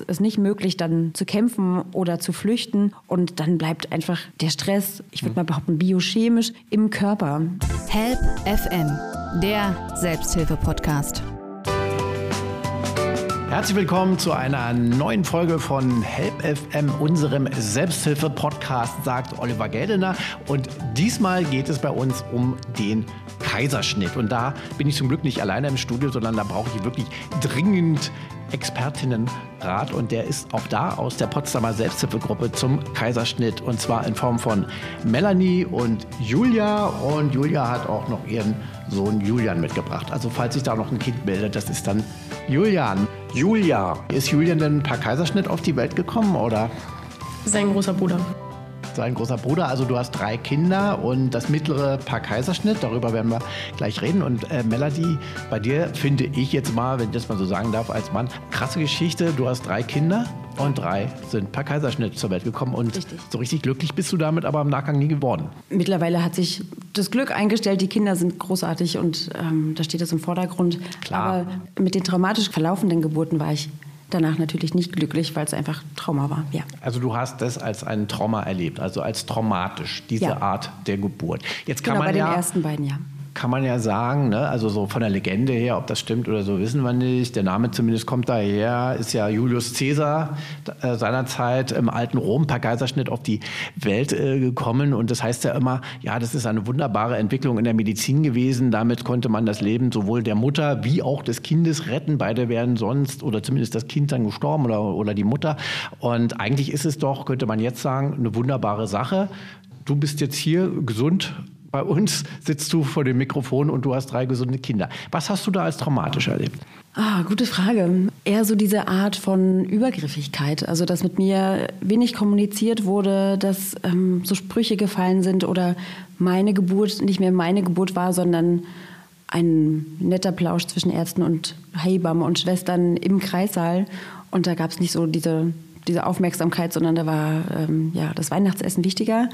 ist es nicht möglich, dann zu kämpfen oder zu flüchten. Und dann bleibt einfach der Stress, ich würde mal behaupten, biochemisch im Körper. Help FM, der Selbsthilfe-Podcast. Herzlich willkommen zu einer neuen Folge von Help FM, unserem Selbsthilfe-Podcast, sagt Oliver Geldener. Und diesmal geht es bei uns um den Kaiserschnitt. Und da bin ich zum Glück nicht alleine im Studio, sondern da brauche ich wirklich dringend Expertinnenrat und der ist auch da aus der Potsdamer Selbsthilfegruppe zum Kaiserschnitt und zwar in Form von Melanie und Julia und Julia hat auch noch ihren Sohn Julian mitgebracht. Also falls sich da noch ein Kind meldet, das ist dann Julian. Julia, ist Julian denn per Kaiserschnitt auf die Welt gekommen oder? Sein großer Bruder sein großer Bruder. Also du hast drei Kinder und das mittlere Paar Kaiserschnitt. Darüber werden wir gleich reden. Und äh, Melody, bei dir finde ich jetzt mal, wenn ich das mal so sagen darf, als Mann, krasse Geschichte. Du hast drei Kinder und drei sind per Kaiserschnitt zur Welt gekommen. Und richtig. so richtig glücklich bist du damit aber im Nachgang nie geworden. Mittlerweile hat sich das Glück eingestellt. Die Kinder sind großartig und ähm, da steht das im Vordergrund. Klar. Aber mit den traumatisch verlaufenden Geburten war ich danach natürlich nicht glücklich, weil es einfach Trauma war. Ja. Also du hast das als ein Trauma erlebt, also als traumatisch, diese ja. Art der Geburt. Jetzt kann genau, man bei ja, den ersten beiden, ja kann man ja sagen, ne? also so von der Legende her, ob das stimmt oder so, wissen wir nicht. Der Name zumindest kommt daher, ist ja Julius Caesar äh, seinerzeit im alten Rom per Kaiserschnitt auf die Welt äh, gekommen. Und das heißt ja immer, ja, das ist eine wunderbare Entwicklung in der Medizin gewesen. Damit konnte man das Leben sowohl der Mutter wie auch des Kindes retten. Beide wären sonst oder zumindest das Kind dann gestorben oder, oder die Mutter. Und eigentlich ist es doch, könnte man jetzt sagen, eine wunderbare Sache. Du bist jetzt hier gesund bei uns sitzt du vor dem Mikrofon und du hast drei gesunde Kinder. Was hast du da als traumatisch erlebt? Ah, gute Frage. Eher so diese Art von Übergriffigkeit. Also, dass mit mir wenig kommuniziert wurde, dass ähm, so Sprüche gefallen sind oder meine Geburt nicht mehr meine Geburt war, sondern ein netter Plausch zwischen Ärzten und Hebammen und Schwestern im Kreissaal. Und da gab es nicht so diese, diese Aufmerksamkeit, sondern da war ähm, ja, das Weihnachtsessen wichtiger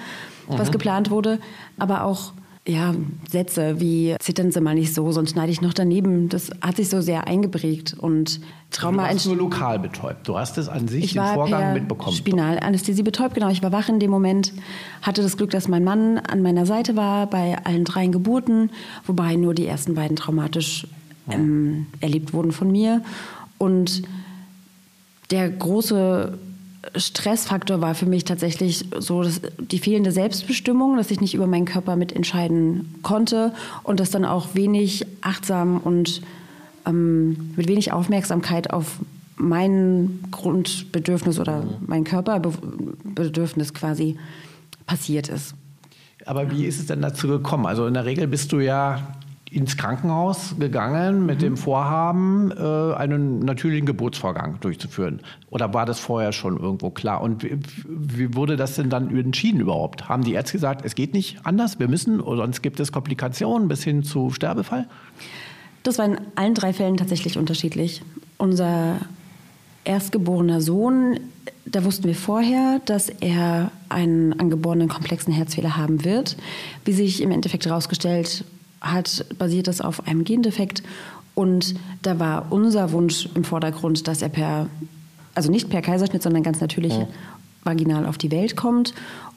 was mhm. geplant wurde, aber auch ja, Sätze wie zittern Sie mal nicht so, sonst schneide ich noch daneben. Das hat sich so sehr eingeprägt und Trauma. Du warst nur lokal betäubt. Du hast es an sich ich den Vorgang mitbekommen. Spinalanästhesie betäubt, genau. Ich war wach in dem Moment, hatte das Glück, dass mein Mann an meiner Seite war bei allen dreien Geburten, wobei nur die ersten beiden traumatisch ähm, erlebt wurden von mir. Und der große Stressfaktor war für mich tatsächlich so dass die fehlende Selbstbestimmung, dass ich nicht über meinen Körper mitentscheiden konnte und das dann auch wenig achtsam und ähm, mit wenig Aufmerksamkeit auf mein Grundbedürfnis oder mein Körperbedürfnis quasi passiert ist. Aber wie ist es denn dazu gekommen? Also in der Regel bist du ja ins Krankenhaus gegangen mit dem mhm. Vorhaben, äh, einen natürlichen Geburtsvorgang durchzuführen? Oder war das vorher schon irgendwo klar? Und wie, wie, wurde das denn dann entschieden überhaupt? Haben die Ärzte gesagt, es geht nicht anders, wir müssen, sonst gibt es Komplikationen bis hin zu Sterbefall? Das war in allen drei Fällen tatsächlich unterschiedlich. Unser erstgeborener Sohn, da wussten wir vorher, dass er einen angeborenen komplexen Herzfehler haben wird. Wie sich im Endeffekt herausgestellt hat, basiert das auf einem Gendefekt. Und da war unser Wunsch im Vordergrund, dass er per, also nicht per Kaiserschnitt, sondern ganz natürlich ja. vaginal auf die Welt kommt.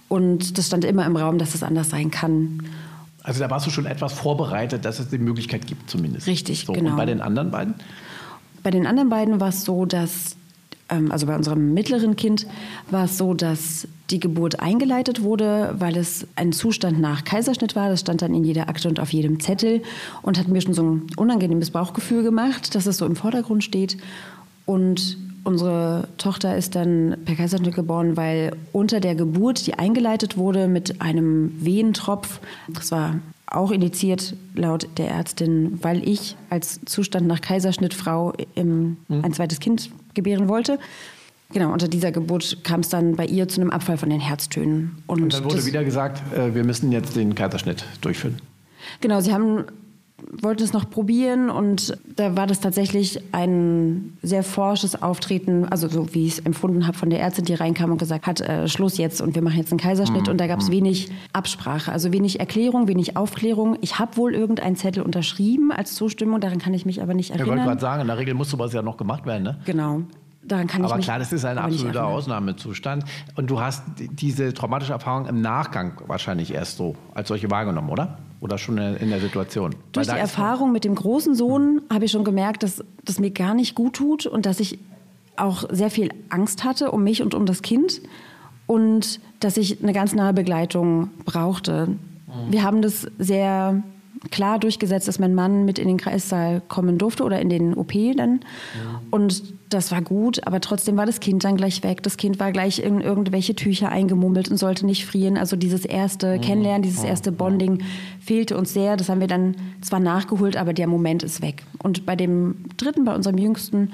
Und das stand immer im Raum, dass es anders sein kann. Also da warst du schon etwas vorbereitet, dass es die Möglichkeit gibt zumindest. Richtig, so, genau. Und bei den anderen beiden? Bei den anderen beiden war es so, dass also bei unserem mittleren Kind war es so, dass die Geburt eingeleitet wurde, weil es ein Zustand nach Kaiserschnitt war. Das stand dann in jeder Akte und auf jedem Zettel und hat mir schon so ein unangenehmes Bauchgefühl gemacht, dass es so im Vordergrund steht. Und unsere Tochter ist dann per Kaiserschnitt geboren, weil unter der Geburt, die eingeleitet wurde mit einem Wehentropf, das war auch indiziert laut der Ärztin, weil ich als Zustand nach Kaiserschnittfrau im, mhm. ein zweites Kind gebären wollte. Genau, unter dieser Geburt kam es dann bei ihr zu einem Abfall von den Herztönen. Und, Und dann wurde wieder gesagt, äh, wir müssen jetzt den Kaiserschnitt durchführen. Genau, sie haben wollten es noch probieren und da war das tatsächlich ein sehr forsches Auftreten, also so wie ich es empfunden habe von der Ärztin, die reinkam und gesagt hat, äh, Schluss jetzt und wir machen jetzt einen Kaiserschnitt mhm. und da gab es mhm. wenig Absprache, also wenig Erklärung, wenig Aufklärung. Ich habe wohl irgendeinen Zettel unterschrieben als Zustimmung, daran kann ich mich aber nicht erinnern. Ich wollte gerade sagen, in der Regel muss sowas ja noch gemacht werden, ne? Genau daran kann aber ich mich klar, das ist ein absoluter. Ausnahmezustand. Und du hast diese traumatische Erfahrung im Nachgang wahrscheinlich erst so als solche wahrgenommen, oder? Oder schon in der Situation? Durch die Erfahrung mit dem großen Sohn habe ich schon gemerkt, dass das mir gar nicht gut tut und dass ich auch sehr viel Angst hatte um mich und um das Kind und dass ich eine ganz nahe Begleitung brauchte. Wir haben das sehr klar durchgesetzt, dass mein Mann mit in den Kreissaal kommen durfte oder in den OP dann. Und das war gut, aber trotzdem war das Kind dann gleich weg. Das Kind war gleich in irgendwelche Tücher eingemummelt und sollte nicht frieren. Also dieses erste Kennenlernen, dieses erste Bonding fehlte uns sehr. Das haben wir dann zwar nachgeholt, aber der Moment ist weg. Und bei dem dritten, bei unserem Jüngsten,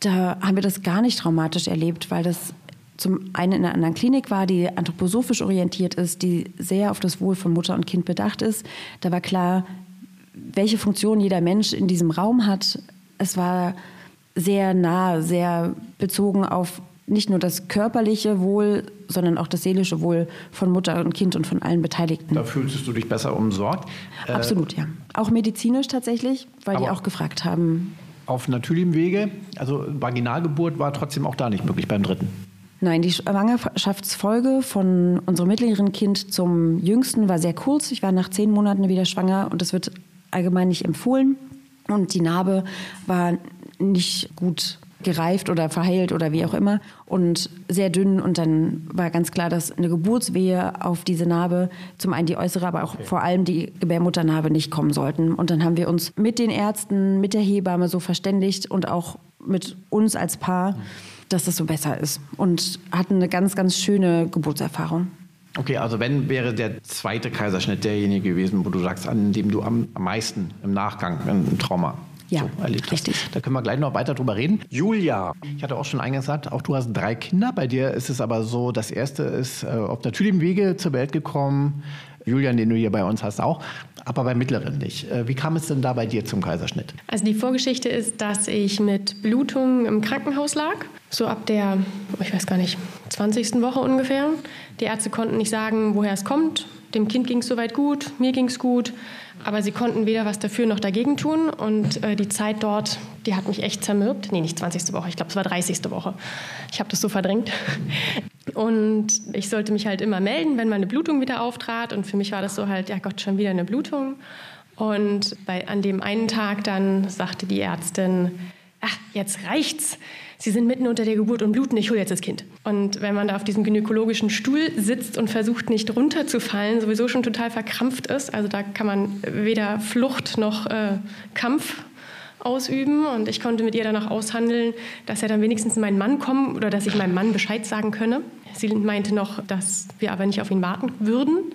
da haben wir das gar nicht traumatisch erlebt, weil das zum einen in einer anderen Klinik war, die anthroposophisch orientiert ist, die sehr auf das Wohl von Mutter und Kind bedacht ist. Da war klar, welche Funktion jeder Mensch in diesem Raum hat. Es war sehr nah, sehr bezogen auf nicht nur das körperliche Wohl, sondern auch das seelische Wohl von Mutter und Kind und von allen Beteiligten. Da fühlst du dich besser umsorgt. Äh, Absolut, ja. Auch medizinisch tatsächlich, weil die auch gefragt haben, Auf natürlichem Wege, also Vaginalgeburt war trotzdem auch da nicht möglich beim dritten. Nein, die Schwangerschaftsfolge von unserem mittleren Kind zum jüngsten war sehr kurz. Ich war nach zehn Monaten wieder schwanger und das wird allgemein nicht empfohlen. Und die Narbe war nicht gut gereift oder verheilt oder wie auch immer und sehr dünn und dann war ganz klar, dass eine Geburtswehe auf diese Narbe, zum einen die äußere, aber auch vor allem die Gebärmutternarbe nicht kommen sollten. Und dann haben wir uns mit den Ärzten, mit der Hebamme so verständigt und auch mit uns als Paar, dass das so besser ist und hatten eine ganz, ganz schöne Geburtserfahrung. Okay, also wenn wäre der zweite Kaiserschnitt derjenige gewesen, wo du sagst, an dem du am am meisten im Nachgang ein Trauma Ja, so erlebt richtig. hast. Da können wir gleich noch weiter drüber reden. Julia, ich hatte auch schon eingangs gesagt, auch du hast drei Kinder. Bei dir ist es aber so, das erste ist äh, auf natürlichem Wege zur Welt gekommen. Julian, den du hier bei uns hast, auch, aber beim mittleren nicht. Äh, Wie kam es denn da bei dir zum Kaiserschnitt? Also die Vorgeschichte ist, dass ich mit Blutungen im Krankenhaus lag. So ab der, ich weiß gar nicht, 20. Woche ungefähr. Die Ärzte konnten nicht sagen, woher es kommt. Dem Kind ging es soweit gut, mir ging es gut. Aber sie konnten weder was dafür noch dagegen tun. Und äh, die Zeit dort, die hat mich echt zermürbt. Nee, nicht 20. Woche, ich glaube, es war 30. Woche. Ich habe das so verdrängt. Und ich sollte mich halt immer melden, wenn meine Blutung wieder auftrat. Und für mich war das so halt, ja Gott, schon wieder eine Blutung. Und bei, an dem einen Tag dann sagte die Ärztin, ach, jetzt reicht's. Sie sind mitten unter der Geburt und bluten, ich hole jetzt das Kind. Und wenn man da auf diesem gynäkologischen Stuhl sitzt und versucht nicht runterzufallen, sowieso schon total verkrampft ist, also da kann man weder Flucht noch äh, Kampf ausüben und ich konnte mit ihr dann auch aushandeln, dass er dann wenigstens mein Mann kommen oder dass ich meinem Mann Bescheid sagen könne. Sie meinte noch, dass wir aber nicht auf ihn warten würden.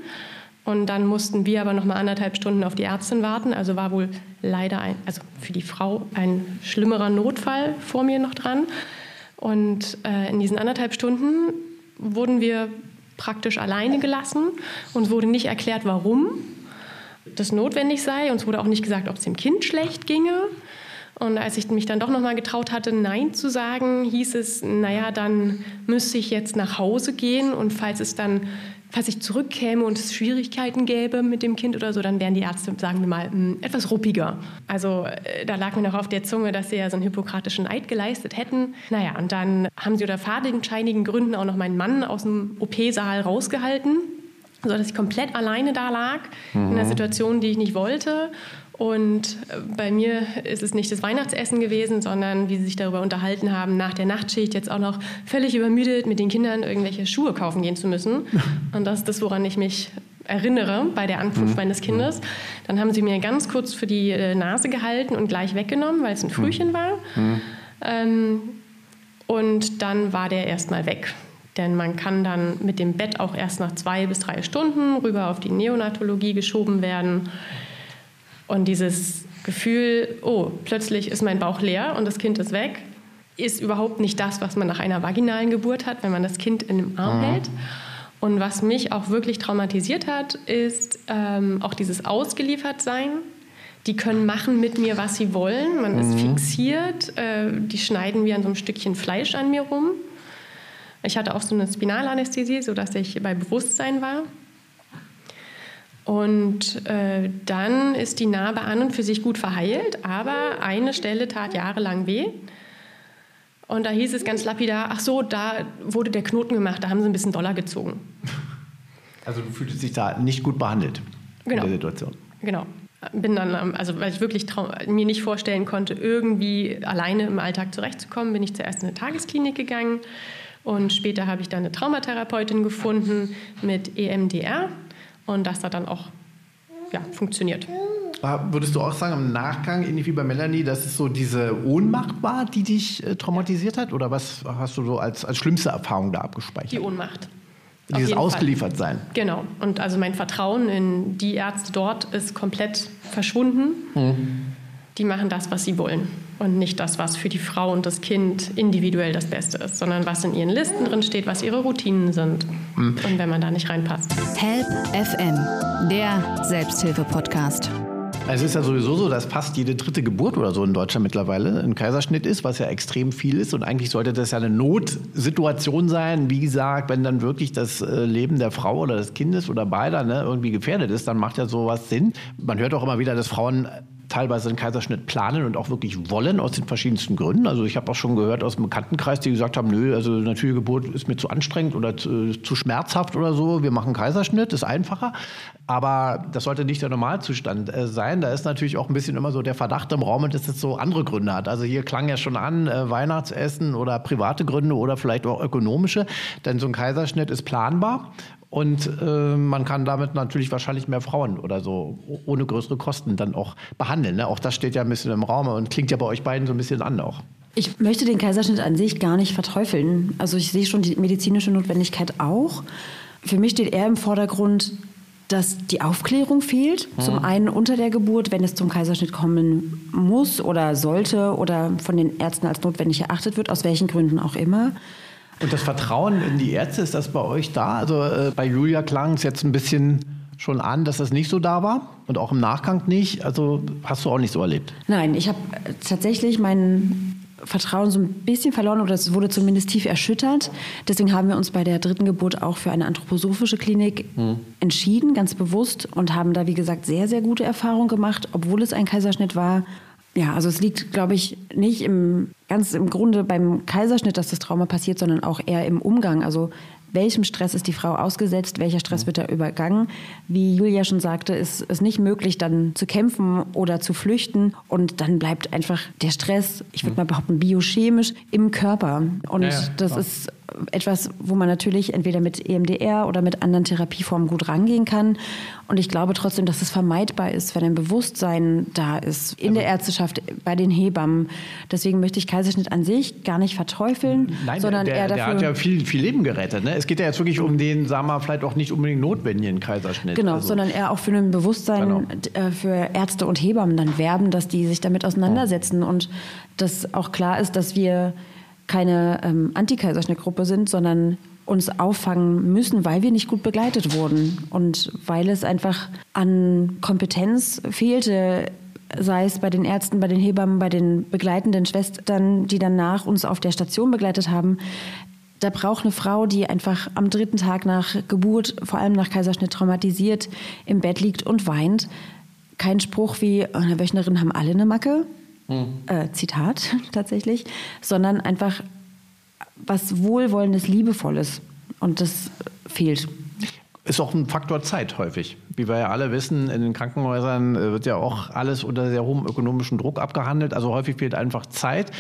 Und dann mussten wir aber noch mal anderthalb Stunden auf die Ärztin warten. Also war wohl leider ein, also für die Frau ein schlimmerer Notfall vor mir noch dran. Und äh, in diesen anderthalb Stunden wurden wir praktisch alleine gelassen. Uns wurde nicht erklärt, warum das notwendig sei. Uns wurde auch nicht gesagt, ob es dem Kind schlecht ginge. Und als ich mich dann doch noch mal getraut hatte, Nein zu sagen, hieß es, naja, dann müsste ich jetzt nach Hause gehen und falls es dann, falls ich zurückkäme und es Schwierigkeiten gäbe mit dem Kind oder so, dann wären die Ärzte, sagen wir mal, mh, etwas ruppiger. Also äh, da lag mir noch auf der Zunge, dass sie ja so einen hippokratischen Eid geleistet hätten. Naja, und dann haben sie unter fadenscheinigen Gründen auch noch meinen Mann aus dem OP-Saal rausgehalten so dass ich komplett alleine da lag in einer Situation, die ich nicht wollte. Und äh, bei mir ist es nicht das Weihnachtsessen gewesen, sondern wie sie sich darüber unterhalten haben, nach der Nachtschicht jetzt auch noch völlig übermüdet mit den Kindern irgendwelche Schuhe kaufen gehen zu müssen. Und das ist das, woran ich mich erinnere bei der Ankunft meines Kindes. Dann haben sie mir ganz kurz für die äh, Nase gehalten und gleich weggenommen, weil es ein Frühchen war. Ähm, und dann war der erstmal weg. Denn man kann dann mit dem Bett auch erst nach zwei bis drei Stunden rüber auf die Neonatologie geschoben werden. Und dieses Gefühl, oh, plötzlich ist mein Bauch leer und das Kind ist weg, ist überhaupt nicht das, was man nach einer vaginalen Geburt hat, wenn man das Kind in dem Arm hält. Und was mich auch wirklich traumatisiert hat, ist ähm, auch dieses Ausgeliefertsein. Die können machen mit mir, was sie wollen. Man ist fixiert. Äh, die schneiden wie an so einem Stückchen Fleisch an mir rum. Ich hatte auch so eine Spinalanästhesie, sodass ich bei Bewusstsein war. Und äh, dann ist die Narbe an und für sich gut verheilt, aber eine Stelle tat jahrelang weh. Und da hieß es ganz lapidar, ach so, da wurde der Knoten gemacht, da haben sie ein bisschen Dollar gezogen. Also du fühltest dich da nicht gut behandelt genau. in der Situation. Genau. Bin dann, also weil ich wirklich mir nicht vorstellen konnte, irgendwie alleine im Alltag zurechtzukommen, bin ich zuerst in eine Tagesklinik gegangen und später habe ich dann eine Traumatherapeutin gefunden mit EMDR und das hat dann auch ja, funktioniert. Würdest du auch sagen, im Nachgang, ähnlich wie bei Melanie, dass es so diese Ohnmacht war, die dich äh, traumatisiert hat? Oder was hast du so als, als schlimmste Erfahrung da abgespeichert? Die Ohnmacht. Dieses Ausgeliefertsein. Genau. Und also mein Vertrauen in die Ärzte dort ist komplett verschwunden. Mhm. Die machen das, was sie wollen und nicht das, was für die Frau und das Kind individuell das Beste ist, sondern was in ihren Listen drin steht, was ihre Routinen sind. Mhm. Und wenn man da nicht reinpasst. Help FM, der Selbsthilfe-Podcast. Es ist ja sowieso so, dass fast jede dritte Geburt oder so in Deutschland mittlerweile ein Kaiserschnitt ist, was ja extrem viel ist. Und eigentlich sollte das ja eine Notsituation sein. Wie gesagt, wenn dann wirklich das äh, Leben der Frau oder des Kindes oder beider ne, irgendwie gefährdet ist, dann macht ja sowas Sinn. Man hört auch immer wieder, dass Frauen teilweise einen Kaiserschnitt planen und auch wirklich wollen aus den verschiedensten Gründen. Also ich habe auch schon gehört aus dem Bekanntenkreis, die gesagt haben, nö, also natürliche Geburt ist mir zu anstrengend oder zu, zu schmerzhaft oder so. Wir machen Kaiserschnitt, ist einfacher. Aber das sollte nicht der Normalzustand äh, sein. Da ist natürlich auch ein bisschen immer so der Verdacht im Raum, dass es so andere Gründe hat. Also hier klang ja schon an, äh, Weihnachtsessen oder private Gründe oder vielleicht auch ökonomische. Denn so ein Kaiserschnitt ist planbar und äh, man kann damit natürlich wahrscheinlich mehr Frauen oder so ohne größere Kosten dann auch behandeln. Ne? Auch das steht ja ein bisschen im Raum und klingt ja bei euch beiden so ein bisschen an auch. Ich möchte den Kaiserschnitt an sich gar nicht verteufeln. Also ich sehe schon die medizinische Notwendigkeit auch. Für mich steht eher im Vordergrund, dass die Aufklärung fehlt. Mhm. Zum einen unter der Geburt, wenn es zum Kaiserschnitt kommen muss oder sollte oder von den Ärzten als notwendig erachtet wird, aus welchen Gründen auch immer. Und das Vertrauen in die Ärzte, ist das bei euch da? Also äh, bei Julia klang es jetzt ein bisschen schon an, dass das nicht so da war und auch im Nachgang nicht. Also hast du auch nicht so erlebt? Nein, ich habe tatsächlich mein Vertrauen so ein bisschen verloren oder es wurde zumindest tief erschüttert. Deswegen haben wir uns bei der dritten Geburt auch für eine anthroposophische Klinik hm. entschieden, ganz bewusst und haben da, wie gesagt, sehr, sehr gute Erfahrungen gemacht, obwohl es ein Kaiserschnitt war. Ja, also es liegt, glaube ich, nicht im, ganz im Grunde beim Kaiserschnitt, dass das Trauma passiert, sondern auch eher im Umgang. Also welchem Stress ist die Frau ausgesetzt, welcher Stress wird da übergangen. Wie Julia schon sagte, ist es nicht möglich, dann zu kämpfen oder zu flüchten. Und dann bleibt einfach der Stress, ich würde mal behaupten, biochemisch im Körper. Und ja, ja, das ist etwas, wo man natürlich entweder mit EMDR oder mit anderen Therapieformen gut rangehen kann. Und ich glaube trotzdem, dass es vermeidbar ist, wenn ein Bewusstsein da ist in also, der Ärzteschaft, bei den Hebammen. Deswegen möchte ich Kaiserschnitt an sich gar nicht verteufeln, Nein, sondern der, eher dafür. Der hat ja viel, viel Leben gerettet. Ne? Es geht ja jetzt wirklich um den, sagen wir vielleicht auch nicht unbedingt notwendigen Kaiserschnitt. Genau, also. sondern eher auch für ein Bewusstsein genau. Äh, für Ärzte und Hebammen dann werben, dass die sich damit auseinandersetzen oh. und dass auch klar ist, dass wir keine ähm, Antikaiserschnittgruppe sind, sondern uns auffangen müssen, weil wir nicht gut begleitet wurden und weil es einfach an Kompetenz fehlte, sei es bei den Ärzten, bei den Hebammen, bei den begleitenden Schwestern, die dann nach uns auf der Station begleitet haben. Da braucht eine Frau, die einfach am dritten Tag nach Geburt, vor allem nach Kaiserschnitt traumatisiert, im Bett liegt und weint. Kein Spruch wie, oh, Wöchnerin haben alle eine Macke, Mhm. Äh, Zitat tatsächlich, sondern einfach was Wohlwollendes, Liebevolles. Und das fehlt. Ist auch ein Faktor Zeit häufig. Wie wir ja alle wissen, in den Krankenhäusern äh, wird ja auch alles unter sehr hohem ökonomischen Druck abgehandelt. Also häufig fehlt einfach Zeit.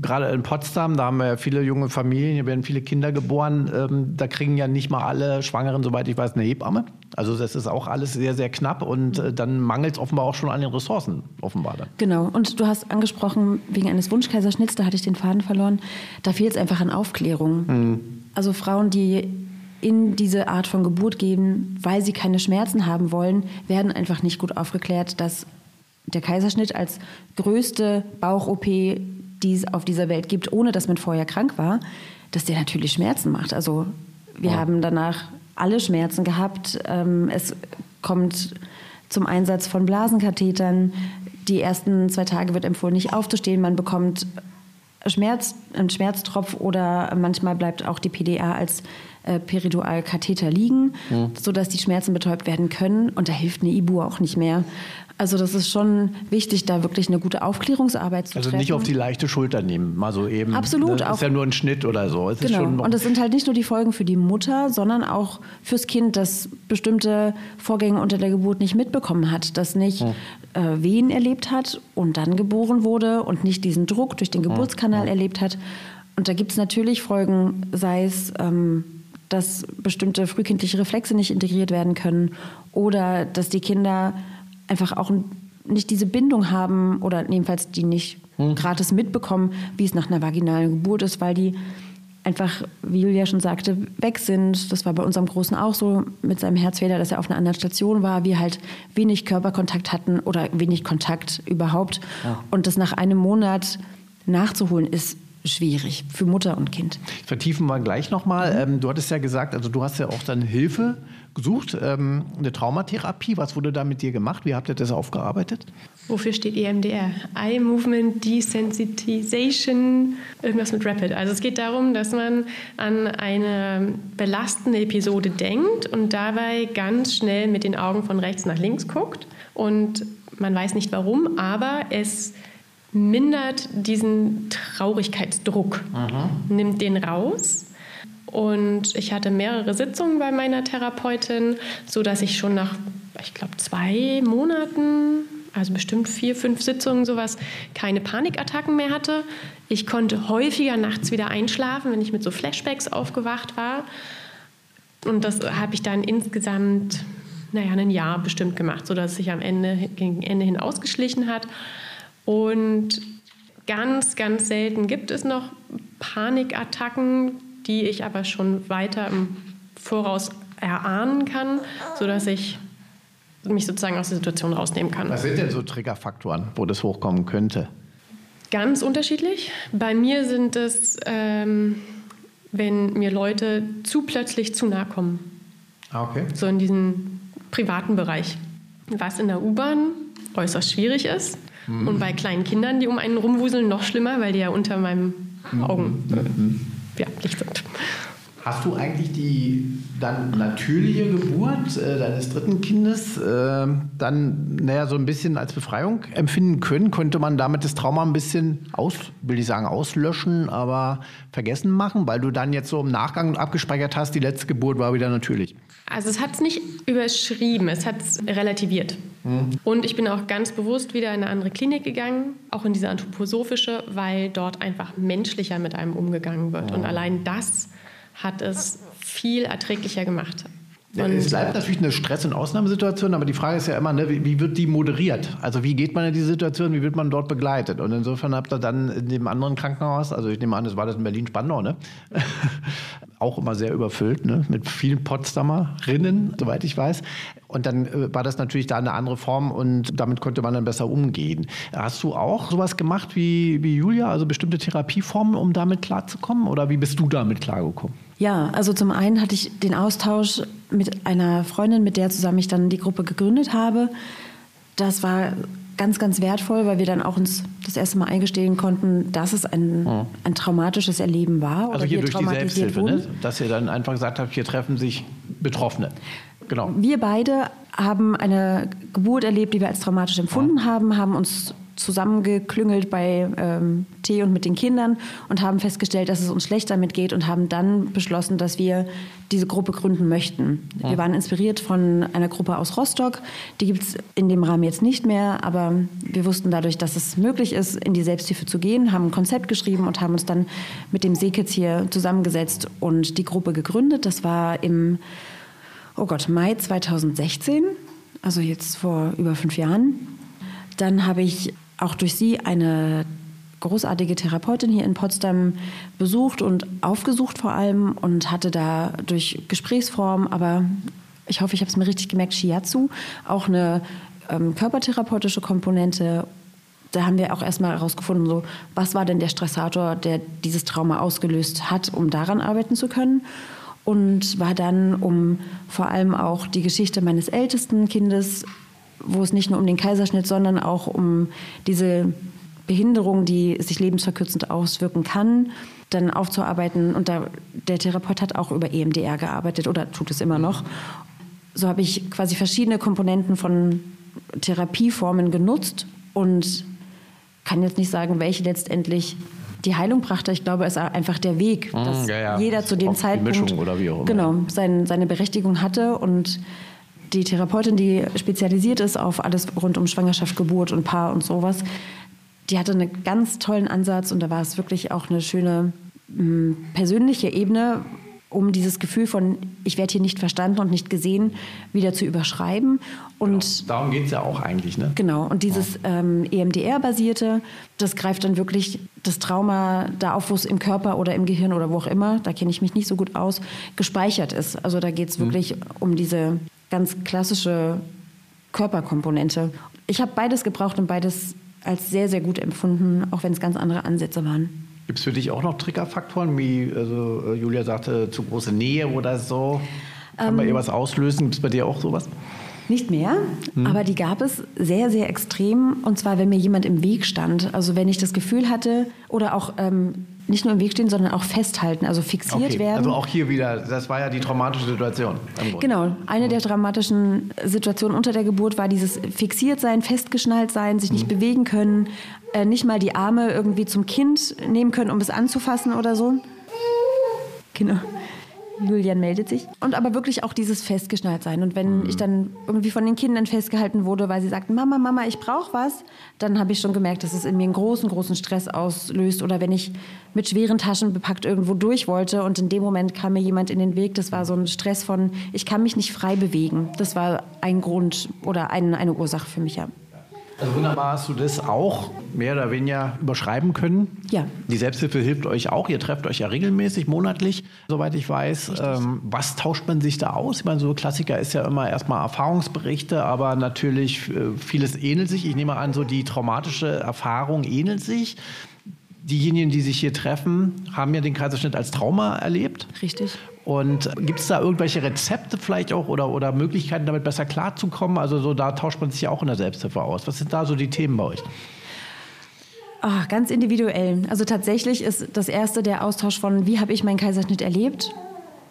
Gerade in Potsdam, da haben wir ja viele junge Familien, hier werden viele Kinder geboren. Ähm, da kriegen ja nicht mal alle Schwangeren, soweit ich weiß, eine Hebamme. Also das ist auch alles sehr, sehr knapp und äh, dann mangelt es offenbar auch schon an den Ressourcen, offenbar. Dann. Genau. Und du hast angesprochen, wegen eines Wunschkaiserschnitts, da hatte ich den Faden verloren, da fehlt es einfach an Aufklärung. Mhm. Also Frauen, die in diese Art von Geburt geben, weil sie keine Schmerzen haben wollen, werden einfach nicht gut aufgeklärt, dass der Kaiserschnitt als größte Bauch-OP, die es auf dieser Welt gibt, ohne dass man vorher krank war, dass der natürlich Schmerzen macht. Also wir ja. haben danach alle Schmerzen gehabt. Ähm, es kommt zum Einsatz von Blasenkathetern. Die ersten zwei Tage wird empfohlen, nicht aufzustehen. Man bekommt Schmerz, einen Schmerztropf oder manchmal bleibt auch die PDA als äh, Peridualkatheter liegen, mhm. sodass die Schmerzen betäubt werden können. Und da hilft eine Ibu auch nicht mehr. Also das ist schon wichtig, da wirklich eine gute Aufklärungsarbeit zu also treffen. Also nicht auf die leichte Schulter nehmen, mal so eben. Absolut. Das auch, ist ja nur ein Schnitt oder so. Es genau. Und es sind halt nicht nur die Folgen für die Mutter, sondern auch fürs Kind, das bestimmte Vorgänge unter der Geburt nicht mitbekommen hat, das nicht hm. äh, Wehen erlebt hat und dann geboren wurde und nicht diesen Druck durch den Geburtskanal hm. erlebt hat. Und da gibt es natürlich Folgen, sei es... Ähm, dass bestimmte frühkindliche Reflexe nicht integriert werden können oder dass die Kinder einfach auch nicht diese Bindung haben oder jedenfalls die nicht hm. gratis mitbekommen, wie es nach einer vaginalen Geburt ist, weil die einfach, wie Julia schon sagte, weg sind. Das war bei unserem Großen auch so mit seinem Herzfehler, dass er auf einer anderen Station war, wir halt wenig Körperkontakt hatten oder wenig Kontakt überhaupt. Ja. Und das nach einem Monat nachzuholen ist schwierig für Mutter und Kind. Vertiefen wir gleich nochmal. Mhm. Ähm, du hattest ja gesagt, also du hast ja auch dann Hilfe gesucht, ähm, eine Traumatherapie. Was wurde da mit dir gemacht? Wie habt ihr das aufgearbeitet? Wofür steht EMDR? Eye Movement Desensitization, irgendwas mit Rapid. Also es geht darum, dass man an eine belastende Episode denkt und dabei ganz schnell mit den Augen von rechts nach links guckt. Und man weiß nicht warum, aber es mindert diesen Traurigkeitsdruck, Aha. nimmt den raus. Und ich hatte mehrere Sitzungen bei meiner Therapeutin, sodass ich schon nach, ich glaube, zwei Monaten, also bestimmt vier, fünf Sitzungen sowas, keine Panikattacken mehr hatte. Ich konnte häufiger nachts wieder einschlafen, wenn ich mit so Flashbacks aufgewacht war. Und das habe ich dann insgesamt, naja, ein Jahr bestimmt gemacht, sodass es sich am Ende, gegen Ende hin ausgeschlichen hat. Und ganz, ganz selten gibt es noch Panikattacken, die ich aber schon weiter im Voraus erahnen kann, sodass ich mich sozusagen aus der Situation rausnehmen kann. Was sind denn so Triggerfaktoren, wo das hochkommen könnte? Ganz unterschiedlich. Bei mir sind es, ähm, wenn mir Leute zu plötzlich zu nahe kommen. Ah, okay. So in diesem privaten Bereich. Was in der U-Bahn äußerst schwierig ist. Mhm. Und bei kleinen Kindern, die um einen rumwuseln, noch schlimmer, weil die ja unter meinen Augen mhm. Ja, Licht sind. Hast du eigentlich die dann natürliche Geburt äh, deines dritten Kindes äh, dann naja, so ein bisschen als Befreiung empfinden können? Könnte man damit das Trauma ein bisschen aus, will ich sagen, auslöschen, aber vergessen machen, weil du dann jetzt so im Nachgang abgespeichert hast, die letzte Geburt war wieder natürlich? Also es hat es nicht überschrieben, es hat es relativiert. Mhm. Und ich bin auch ganz bewusst wieder in eine andere Klinik gegangen, auch in diese anthroposophische, weil dort einfach menschlicher mit einem umgegangen wird. Mhm. Und allein das hat es viel erträglicher gemacht. Ja, es bleibt natürlich eine Stress- und Ausnahmesituation, aber die Frage ist ja immer, ne, wie, wird die moderiert? Also wie geht man in die Situation, wie wird man dort begleitet? Und insofern habt ihr dann in dem anderen Krankenhaus, also ich nehme an, das war das in Berlin-Spandau, ne? auch immer sehr überfüllt, ne? mit vielen Potsdamerinnen, soweit ich weiß. Und dann äh, war das natürlich da eine andere Form und damit konnte man dann besser umgehen. Hast du auch sowas gemacht wie, wie Julia, also bestimmte Therapieformen, um damit klarzukommen? Oder wie bist du damit klargekommen? Ja, also zum einen hatte ich den Austausch mit einer Freundin, mit der zusammen ich dann die Gruppe gegründet habe. Das war ganz, ganz wertvoll, weil wir dann auch uns das erste Mal eingestehen konnten, dass es ein, oh. ein traumatisches Erleben war. Also hier durch die Selbsthilfe, ne? dass ihr dann einfach gesagt habt, hier treffen sich Betroffene. Genau. Wir beide haben eine Geburt erlebt, die wir als traumatisch empfunden oh. haben, haben uns zusammengeklüngelt bei ähm, Tee und mit den Kindern und haben festgestellt, dass es uns schlecht damit geht und haben dann beschlossen, dass wir diese Gruppe gründen möchten. Ja. Wir waren inspiriert von einer Gruppe aus Rostock. Die gibt es in dem Rahmen jetzt nicht mehr, aber wir wussten dadurch, dass es möglich ist, in die Selbsthilfe zu gehen, haben ein Konzept geschrieben und haben uns dann mit dem Seekitz hier zusammengesetzt und die Gruppe gegründet. Das war im, oh Gott, Mai 2016, also jetzt vor über fünf Jahren. Dann habe ich auch durch sie eine großartige Therapeutin hier in Potsdam besucht und aufgesucht vor allem und hatte da durch Gesprächsform, aber ich hoffe, ich habe es mir richtig gemerkt, Shiatsu, auch eine ähm, körpertherapeutische Komponente. Da haben wir auch erstmal herausgefunden, so, was war denn der Stressator, der dieses Trauma ausgelöst hat, um daran arbeiten zu können. Und war dann, um vor allem auch die Geschichte meines ältesten Kindes wo es nicht nur um den Kaiserschnitt, sondern auch um diese Behinderung, die sich lebensverkürzend auswirken kann, dann aufzuarbeiten. Und da, der Therapeut hat auch über EMDR gearbeitet oder tut es immer noch. So habe ich quasi verschiedene Komponenten von Therapieformen genutzt und kann jetzt nicht sagen, welche letztendlich die Heilung brachte. Ich glaube, es ist einfach der Weg, Mm, dass ja, ja. jeder zu dem Zeitpunkt Mischung oder wie auch immer. genau sein, seine Berechtigung hatte und die Therapeutin, die spezialisiert ist auf alles rund um Schwangerschaft, Geburt und Paar und sowas, die hatte einen ganz tollen Ansatz und da war es wirklich auch eine schöne mh, persönliche Ebene, um dieses Gefühl von, ich werde hier nicht verstanden und nicht gesehen, wieder zu überschreiben. Und Darum geht es ja auch eigentlich, ne? Genau, und dieses ähm, EMDR-basierte, das greift dann wirklich das Trauma da auf, wo es im Körper oder im Gehirn oder wo auch immer, da kenne ich mich nicht so gut aus, gespeichert ist. Also da geht es wirklich um diese ganz klassische Körperkomponente. Ich habe beides gebraucht und beides als sehr, sehr gut empfunden, auch wenn es ganz andere Ansätze waren. Gibt es für dich auch noch Triggerfaktoren, wie also, äh, Julia sagte, zu große Nähe oder so? Kann Ähm. man ihr was auslösen? Gibt es bei dir auch sowas? Nicht mehr, aber die gab es sehr, sehr extrem. Und zwar, wenn mir jemand im Weg stand. Also wenn ich das Gefühl hatte, oder auch ähm, nicht nur im Weg stehen, sondern auch festhalten, also fixiert werden. Also auch hier wieder, das war ja die traumatische Situation. Genau, eine der dramatischen Situationen unter der Geburt war dieses fixiert sein, festgeschnallt sein, sich nicht bewegen können, äh, nicht mal die Arme irgendwie zum Kind nehmen können, um es anzufassen oder so. Genau. Julian meldet sich. Und aber wirklich auch dieses festgeschnallt sein. Und wenn ich dann irgendwie von den Kindern festgehalten wurde, weil sie sagten, Mama, Mama, ich brauche was, dann habe ich schon gemerkt, dass es in mir einen großen, großen Stress auslöst. Oder wenn ich mit schweren Taschen bepackt irgendwo durch wollte und in dem Moment kam mir jemand in den Weg, das war so ein Stress von, ich kann mich nicht frei bewegen. Das war ein Grund oder ein, eine Ursache für mich, ja. Also wunderbar hast du das auch mehr oder weniger überschreiben können. Ja. Die Selbsthilfe hilft euch auch. Ihr trefft euch ja regelmäßig, monatlich, soweit ich weiß. Ähm, was tauscht man sich da aus? Ich meine, so Klassiker ist ja immer erstmal Erfahrungsberichte, aber natürlich äh, vieles ähnelt sich. Ich nehme an, so die traumatische Erfahrung ähnelt sich. Diejenigen, die sich hier treffen, haben ja den Kaiserschnitt als Trauma erlebt. Richtig. Und gibt es da irgendwelche Rezepte vielleicht auch oder, oder Möglichkeiten, damit besser klarzukommen? Also so, da tauscht man sich ja auch in der Selbsthilfe aus. Was sind da so die Themen bei euch? Ah, ganz individuell. Also tatsächlich ist das erste der Austausch von, wie habe ich meinen Kaiserschnitt erlebt?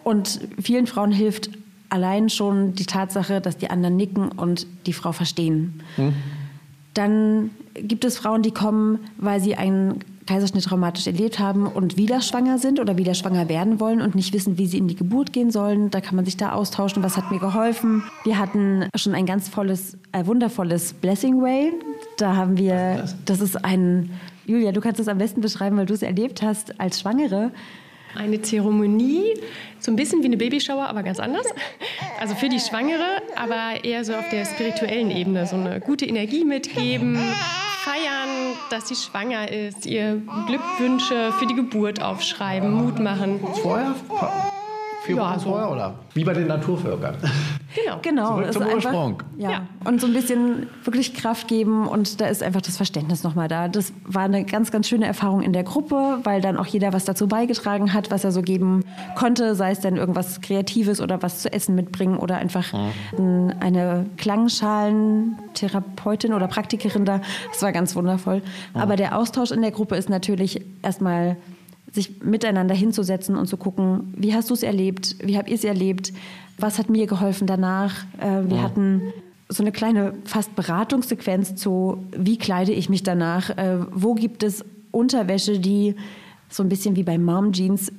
Und vielen Frauen hilft allein schon die Tatsache, dass die anderen nicken und die Frau verstehen. Dann gibt es Frauen, die kommen, weil sie einen Kaiserschnitt traumatisch erlebt haben und wieder schwanger sind oder wieder schwanger werden wollen und nicht wissen, wie sie in die Geburt gehen sollen. Da kann man sich da austauschen, was hat mir geholfen. Wir hatten schon ein ganz volles, äh, wundervolles Blessing Way. Da haben wir, das ist ein, Julia, du kannst es am besten beschreiben, weil du es erlebt hast als Schwangere. Eine Zeremonie, so ein bisschen wie eine Babyshower, aber ganz anders. Also für die Schwangere, aber eher so auf der spirituellen Ebene. So eine gute Energie mitgeben, dass sie schwanger ist, ihr Glückwünsche für die Geburt aufschreiben, Mut machen. Vorher? Vier Ja, so. vorher oder? Wie bei den Naturvölkern. Genau. Genau, Zurück das zum ist einfach- Ursprung. Ja. Ja. und so ein bisschen wirklich Kraft geben und da ist einfach das Verständnis nochmal da. Das war eine ganz, ganz schöne Erfahrung in der Gruppe, weil dann auch jeder was dazu beigetragen hat, was er so geben konnte, sei es dann irgendwas Kreatives oder was zu essen mitbringen oder einfach ein- eine KlangschalenTherapeutin oder Praktikerin da. Das war ganz wundervoll. Aber der Austausch in der Gruppe ist natürlich erstmal sich miteinander hinzusetzen und zu gucken, wie hast du es erlebt, wie habt ihr es erlebt, was hat mir geholfen danach. Äh, wir hatten so eine kleine fast Beratungssequenz zu, wie kleide ich mich danach, äh, wo gibt es Unterwäsche, die so ein bisschen wie bei Mom Jeans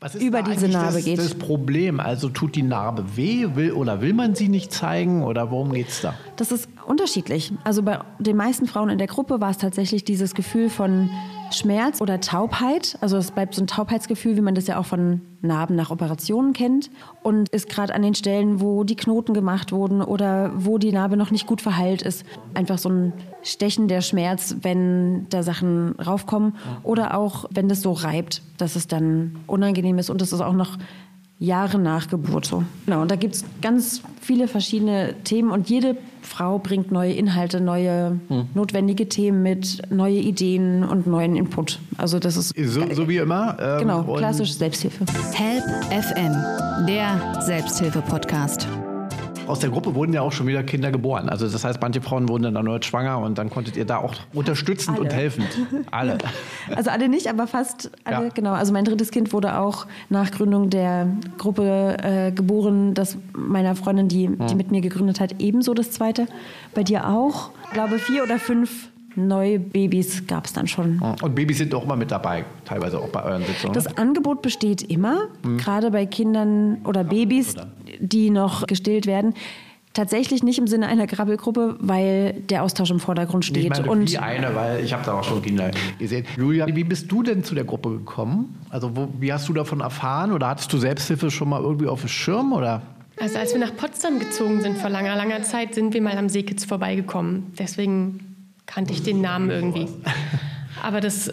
Was ist über da diese Narbe das, geht. das Problem? Also tut die Narbe weh will, oder will man sie nicht zeigen oder worum geht es da? Das ist unterschiedlich. Also bei den meisten Frauen in der Gruppe war es tatsächlich dieses Gefühl von Schmerz oder Taubheit. Also es bleibt so ein Taubheitsgefühl, wie man das ja auch von Narben nach Operationen kennt. Und ist gerade an den Stellen, wo die Knoten gemacht wurden oder wo die Narbe noch nicht gut verheilt ist, einfach so ein Stechen der Schmerz, wenn da Sachen raufkommen. Oder auch, wenn das so reibt, dass es dann unangenehm ist und es ist auch noch Jahre nach Geburt so. Genau, und da gibt es ganz viele verschiedene Themen und jede Frau bringt neue Inhalte, neue notwendige Themen mit, neue Ideen und neuen Input. Also das ist So, so wie immer. ähm, genau und klassisch Selbsthilfe. Help FM, der Selbsthilfe-Podcast. Aus der Gruppe wurden ja auch schon wieder Kinder geboren. Also das heißt, manche Frauen wurden dann erneut schwanger und dann konntet ihr da auch unterstützend Alle. und helfend. Alle. Also alle nicht, aber fast alle, Ja. genau. Also mein drittes Kind wurde auch nach Gründung der Gruppe äh, geboren, das meiner Freundin, die, die mit mir gegründet hat, ebenso das zweite. Bei dir auch. Ich glaube, vier oder fünf neue Babys gab es dann schon. Und Babys sind auch immer mit dabei, teilweise auch bei euren Sitzungen. Das Angebot besteht immer, gerade bei Kindern oder Babys, die noch gestillt werden. Tatsächlich nicht im Sinne einer Krabbelgruppe, weil der Austausch im Vordergrund steht. ich meine, und wie eine, weil ich habe da auch schon Kinder gesehen. Julia, wie bist du denn zu der Gruppe gekommen? Also wo, wie hast du davon erfahren? Oder hattest du Selbsthilfe schon mal irgendwie auf dem Schirm? Oder? Also als wir nach Potsdam gezogen sind vor langer, langer Zeit, sind wir mal am Seekitz vorbeigekommen. Deswegen kannte ich den Namen irgendwie. Aber das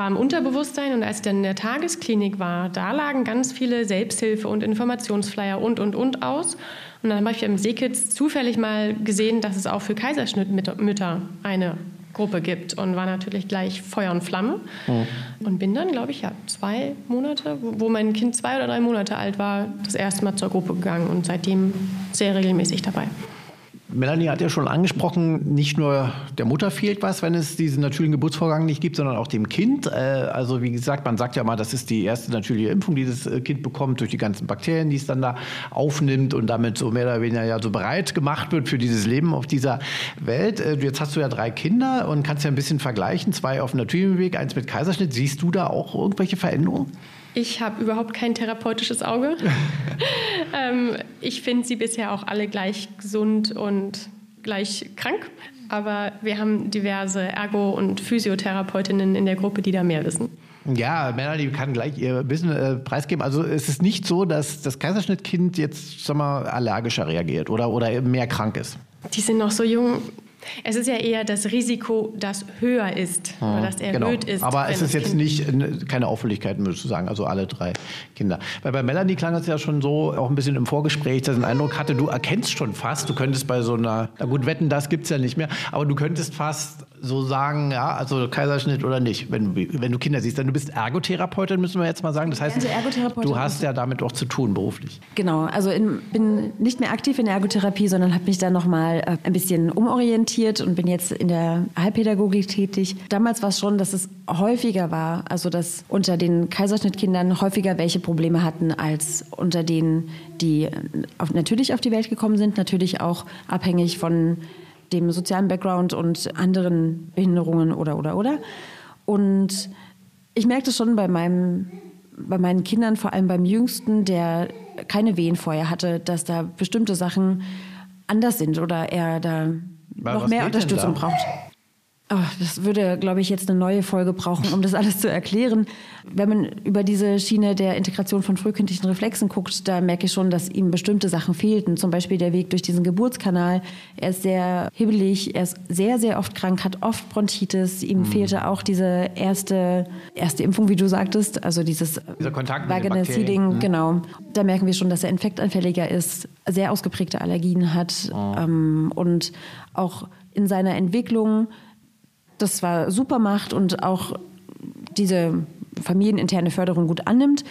war im Unterbewusstsein und als ich dann in der Tagesklinik war, da lagen ganz viele Selbsthilfe- und Informationsflyer und, und, und aus. Und dann habe ich im Seekitz zufällig mal gesehen, dass es auch für Kaiserschnittmütter eine Gruppe gibt und war natürlich gleich Feuer und Flamme. Und bin dann, glaube ich, ja, zwei Monate, wo mein Kind zwei oder drei Monate alt war, das erste Mal zur Gruppe gegangen und seitdem sehr regelmäßig dabei. Melanie hat ja schon angesprochen, nicht nur der Mutter fehlt was, wenn es diesen natürlichen Geburtsvorgang nicht gibt, sondern auch dem Kind. Äh, Also wie gesagt, man sagt ja mal, das ist die erste natürliche Impfung, die das äh, Kind bekommt durch die ganzen Bakterien, die es dann da aufnimmt und damit so mehr oder weniger ja so bereit gemacht wird für dieses Leben auf dieser Welt. Äh, Jetzt hast du ja drei Kinder und kannst ja ein bisschen vergleichen, zwei auf dem natürlichen Weg, eins mit Kaiserschnitt. Siehst du da auch irgendwelche Veränderungen? Ich habe überhaupt kein therapeutisches Auge. ähm, ich finde sie bisher auch alle gleich gesund und gleich krank. Aber wir haben diverse Ergo- und Physiotherapeutinnen in der Gruppe, die da mehr wissen. Ja, Melanie kann gleich ihr Wissen äh, preisgeben. Also es ist nicht so, dass das Kaiserschnittkind jetzt sag mal, allergischer reagiert oder, oder mehr krank ist. Die sind noch so jung. Es ist ja eher das Risiko, das höher ist oder das erhöht ist. Genau. Aber wenn es ist jetzt nicht äh, keine Auffälligkeiten, würdest du sagen, also alle drei Kinder. Weil bei Melanie klang es ja schon so, auch ein bisschen im Vorgespräch, dass ich den Eindruck hatte, du erkennst schon fast, du könntest bei so einer, na gut, wetten, das gibt es ja nicht mehr, aber du könntest fast so sagen, ja, also Kaiserschnitt oder nicht, wenn du, wenn du Kinder siehst. Denn du bist Ergotherapeutin, müssen wir jetzt mal sagen. Das heißt, Also du hast ja damit auch zu tun beruflich. Genau, also in, bin nicht mehr aktiv in der Ergotherapie, sondern habe mich dann nochmal äh, ein bisschen umorientiert und bin jetzt in der Heilpädagogik tätig. Damals war es schon, dass es häufiger war, also dass unter den Kaiserschnittkindern häufiger welche Probleme hatten als unter denen, die äh, auf, natürlich auf die Welt gekommen sind, natürlich auch abhängig von dem sozialen Background und anderen Behinderungen oder oder oder. Und ich merkte schon bei meinem bei meinen Kindern, vor allem beim Jüngsten, der keine Wehen vorher hatte, dass da bestimmte Sachen anders sind oder er da Weil noch mehr Unterstützung braucht. Oh, das würde, glaube ich, jetzt eine neue Folge brauchen, um das alles zu erklären. Wenn man über diese Schiene der Integration von frühkindlichen Reflexen guckt, da merke ich schon, dass ihm bestimmte Sachen fehlten. Zum Beispiel der Weg durch diesen Geburtskanal. Er ist sehr hibbelig, er ist sehr, sehr oft krank, hat oft Bronchitis. Ihm fehlte auch diese erste, erste Impfung, wie du sagtest, also dieses Dieser Kontakt mit Vaginal. Seeding, genau. Da merken wir schon, dass er infektanfälliger ist, sehr ausgeprägte Allergien hat ähm, und auch in seiner Entwicklung das zwar super macht und auch diese familieninterne Förderung gut annimmt,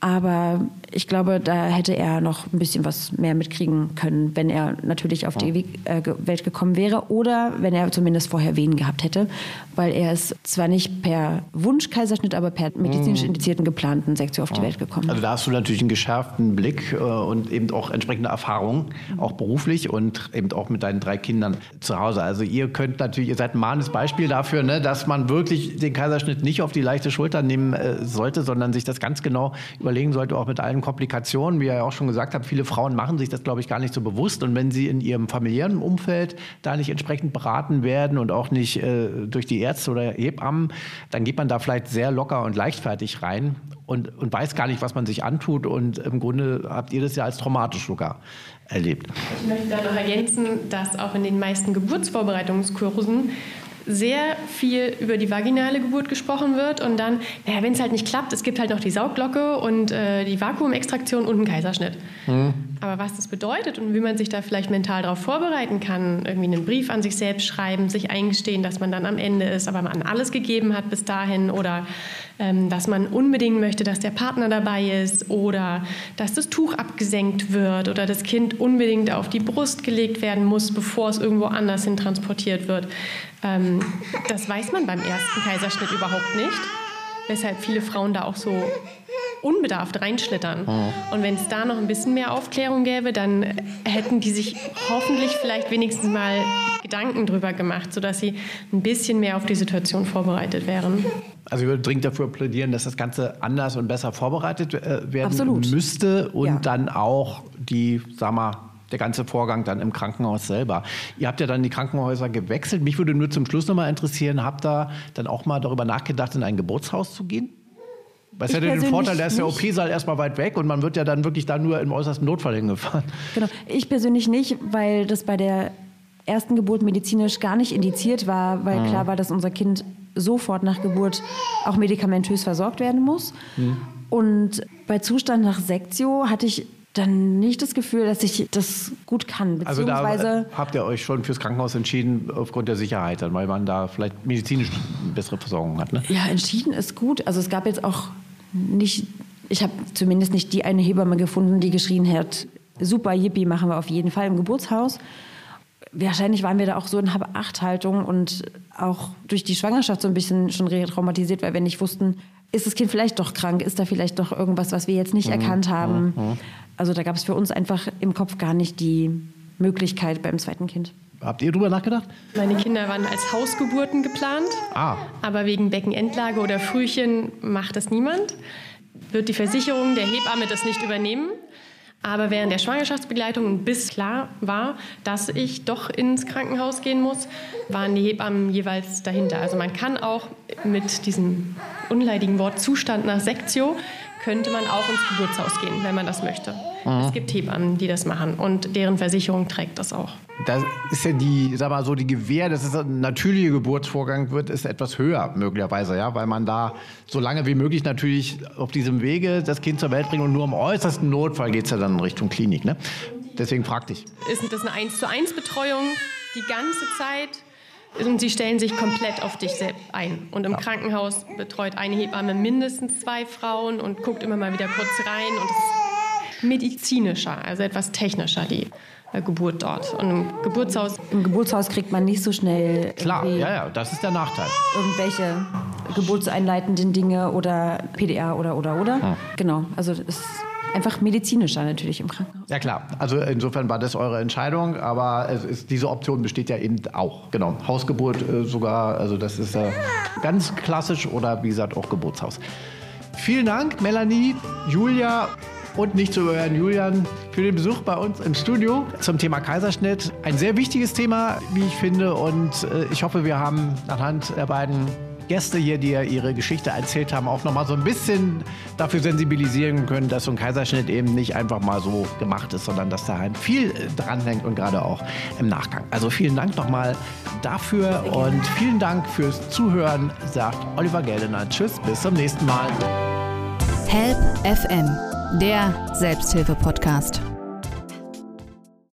aber ich glaube, da hätte er noch ein bisschen was mehr mitkriegen können, wenn er natürlich auf die äh, Welt gekommen wäre oder wenn er zumindest vorher Wehen gehabt hätte, weil er ist zwar nicht per Wunschkaiserschnitt, aber per medizinisch indizierten geplanten Sektion auf die Welt gekommen. Also da hast du natürlich einen geschärften Blick äh, und eben auch entsprechende Erfahrung, auch beruflich und eben auch mit deinen drei Kindern zu Hause. Also ihr könnt natürlich, ihr seid ein mahnendes Beispiel dafür, ne, dass man wirklich den Kaiserschnitt nicht auf die leichte Schulter nehmen äh, sollte, sondern sich das ganz genau überlegen sollte, auch mit allen Komplikationen. Wie ihr ja auch schon gesagt habt, viele Frauen machen sich das, glaube ich, gar nicht so bewusst. Und wenn sie in ihrem familiären Umfeld da nicht entsprechend beraten werden und auch nicht äh, durch die Ärzte oder Hebammen, dann geht man da vielleicht sehr locker und leichtfertig rein und, und weiß gar nicht, was man sich antut. Und im Grunde habt ihr das ja als traumatisch sogar erlebt. Ich möchte da noch ergänzen, dass auch in den meisten Geburtsvorbereitungskursen sehr viel über die vaginale Geburt gesprochen wird und dann, naja, wenn es halt nicht klappt, es gibt halt noch die Saugglocke und äh, die Vakuumextraktion und einen Kaiserschnitt. Aber was das bedeutet und wie man sich da vielleicht mental darauf vorbereiten kann, irgendwie einen Brief an sich selbst schreiben, sich eingestehen, dass man dann am Ende ist, aber man alles gegeben hat bis dahin oder dass man unbedingt möchte, dass der Partner dabei ist oder dass das Tuch abgesenkt wird oder das Kind unbedingt auf die Brust gelegt werden muss, bevor es irgendwo anders hin transportiert wird. Ähm, das weiß man beim ersten Kaiserschnitt überhaupt nicht, weshalb viele Frauen da auch so unbedarft reinschlittern. Mhm. Und wenn es da noch ein bisschen mehr Aufklärung gäbe, dann hätten die sich hoffentlich vielleicht wenigstens mal Gedanken drüber gemacht, sodass sie ein bisschen mehr auf die Situation vorbereitet wären. Also ich würde dringend dafür plädieren, dass das Ganze anders und besser vorbereitet äh, werden Absolut. müsste und ja. dann auch die, sag mal, der ganze Vorgang dann im Krankenhaus selber. Ihr habt ja dann die Krankenhäuser gewechselt. Mich würde nur zum Schluss nochmal interessieren, habt ihr dann auch mal darüber nachgedacht, in ein Geburtshaus zu gehen? Was ja den Vorteil, da ist der OP-Saal erstmal weit weg und man wird ja dann wirklich da nur im äußersten Notfall hingefahren. Genau. Ich persönlich nicht, weil das bei der ersten Geburt medizinisch gar nicht indiziert war, weil mhm. klar war, dass unser Kind sofort nach Geburt auch medikamentös versorgt werden muss. Mhm. Und bei Zustand nach Sektio hatte ich dann nicht das Gefühl, dass ich das gut kann. Also da habt ihr euch schon fürs Krankenhaus entschieden aufgrund der Sicherheit, weil man da vielleicht medizinisch bessere Versorgung hat. Ne? Ja, entschieden ist gut. Also es gab jetzt auch nicht, ich habe zumindest nicht die eine Hebamme gefunden, die geschrien hat, super, yippie, machen wir auf jeden Fall im Geburtshaus. Wahrscheinlich waren wir da auch so in Hab-Acht-Haltung und auch durch die Schwangerschaft so ein bisschen schon traumatisiert, weil wir nicht wussten, ist das Kind vielleicht doch krank, ist da vielleicht doch irgendwas, was wir jetzt nicht mhm. erkannt haben. Mhm. Also da gab es für uns einfach im Kopf gar nicht die Möglichkeit beim zweiten Kind. Habt ihr drüber nachgedacht? Meine Kinder waren als Hausgeburten geplant. Ah. Aber wegen Beckenendlage oder Frühchen macht das niemand. Wird die Versicherung der Hebamme das nicht übernehmen? Aber während der Schwangerschaftsbegleitung bis klar war, dass ich doch ins Krankenhaus gehen muss, waren die Hebammen jeweils dahinter. Also man kann auch mit diesem unleidigen Wort Zustand nach Sektio könnte man auch ins Geburtshaus gehen, wenn man das möchte. Mhm. Es gibt Hebammen, die das machen und deren Versicherung trägt das auch. Da ist ja die, sag mal so, die Gewähr, dass es ein natürlicher Geburtsvorgang wird, ist etwas höher möglicherweise, ja, weil man da so lange wie möglich natürlich auf diesem Wege das Kind zur Welt bringt und nur im äußersten Notfall geht es ja dann in Richtung Klinik. Ne? Deswegen fragte ich. Ist das eine 1 zu 1 Betreuung die ganze Zeit? Und sie stellen sich komplett auf dich selbst ein. Und im ja. Krankenhaus betreut eine Hebamme mindestens zwei Frauen und guckt immer mal wieder kurz rein. Und es ist medizinischer, also etwas technischer, die äh, Geburt dort. Und im Geburtshaus. Im Geburtshaus kriegt man nicht so schnell. Klar, ja, ja, das ist der Nachteil. Irgendwelche geburtseinleitenden Dinge oder PDA oder, oder, oder. Hm. Genau, also es ist einfach medizinischer natürlich im Krankenhaus. Ja klar, also insofern war das eure Entscheidung, aber ist, diese Option besteht ja eben auch. Genau, Hausgeburt äh, sogar, also das ist äh, ganz klassisch oder wie gesagt auch Geburtshaus. Vielen Dank, Melanie, Julia und nicht zu überhören Julian für den Besuch bei uns im Studio zum Thema Kaiserschnitt. Ein sehr wichtiges Thema, wie ich finde, und äh, ich hoffe, wir haben anhand der beiden Gäste hier, die ja ihre Geschichte erzählt haben, auch nochmal so ein bisschen dafür sensibilisieren können, dass so ein Kaiserschnitt eben nicht einfach mal so gemacht ist, sondern dass da halt viel äh, dranhängt und gerade auch im Nachgang. Also vielen Dank nochmal dafür und vielen Dank fürs Zuhören, sagt Oliver Geldener. Tschüss, bis zum nächsten Mal. Help FM, der Selbsthilfe-Podcast.